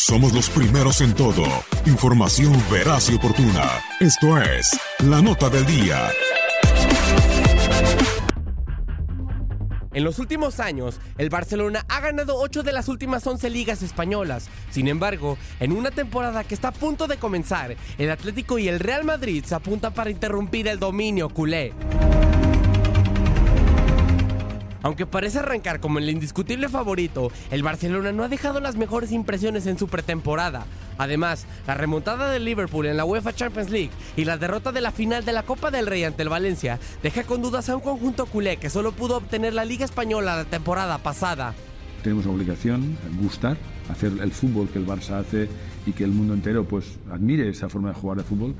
Somos los primeros en todo. Información veraz y oportuna. Esto es La Nota del Día. En los últimos años, el Barcelona ha ganado 8 de las últimas 11 ligas españolas. Sin embargo, en una temporada que está a punto de comenzar, el Atlético y el Real Madrid se apuntan para interrumpir el dominio culé. Aunque parece arrancar como el indiscutible favorito, el Barcelona no ha dejado las mejores impresiones en su pretemporada. Además, la remontada del Liverpool en la UEFA Champions League y la derrota de la final de la Copa del Rey ante el Valencia deja con dudas a un conjunto culé que solo pudo obtener la Liga Española la temporada pasada. Tenemos obligación gustar, hacer el fútbol que el Barça hace y que el mundo entero pues admire esa forma de jugar de fútbol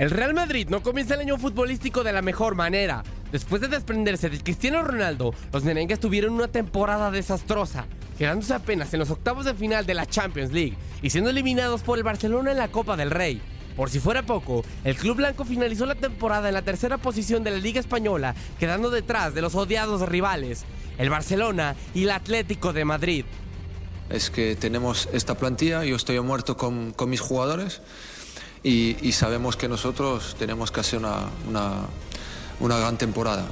el Real Madrid no comienza el año futbolístico de la mejor manera. Después de desprenderse de Cristiano Ronaldo, los merengues tuvieron una temporada desastrosa, quedándose apenas en los octavos de final de la Champions League y siendo eliminados por el Barcelona en la Copa del Rey. Por si fuera poco, el club blanco finalizó la temporada en la tercera posición de la Liga Española, quedando detrás de los odiados rivales, el Barcelona y el Atlético de Madrid. Es que tenemos esta plantilla, yo estoy muerto con, con mis jugadores y, sabemos que nosotros tenemos que hacer una, una, gran temporada.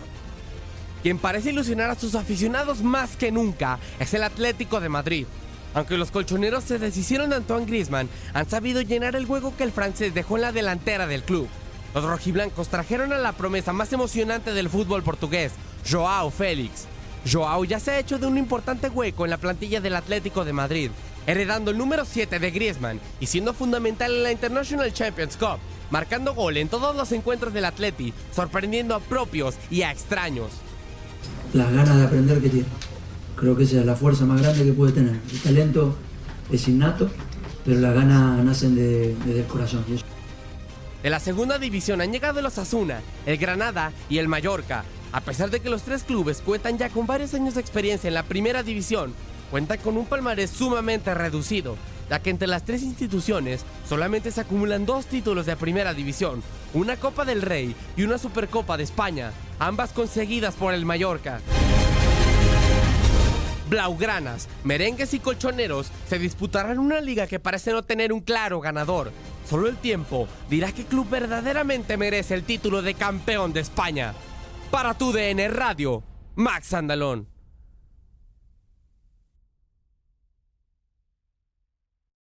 Quien parece ilusionar a sus aficionados más que nunca es el Atlético de Madrid. Aunque los colchoneros se deshicieron de Antoine Griezmann, han sabido llenar el hueco que el francés dejó en la delantera del club. Los rojiblancos trajeron a la promesa más emocionante del fútbol portugués, Joao Félix. Joao ya se ha hecho de un importante hueco en la plantilla del Atlético de Madrid heredando el número 7 de Griezmann y siendo fundamental en la International Champions Cup, marcando gol en todos los encuentros del Atleti, sorprendiendo a propios y a extraños. Las ganas de aprender que tiene. Creo que esa es la fuerza más grande que puede tener. El talento es innato, pero las ganas nacen de, desde el corazón. De la segunda división han llegado los Asuna, el Granada y el Mallorca. A pesar de que los tres clubes cuentan ya con varios años de experiencia en la primera división, cuenta con un palmarés sumamente reducido, ya que entre las tres instituciones solamente se acumulan dos títulos de primera división, una Copa del Rey y una Supercopa de España, ambas conseguidas por el Mallorca. Blaugranas, merengues y colchoneros se disputarán una liga que parece no tener un claro ganador. Solo el tiempo dirá qué club verdaderamente merece el título de campeón de España. Para tu DN Radio, Max Andalón.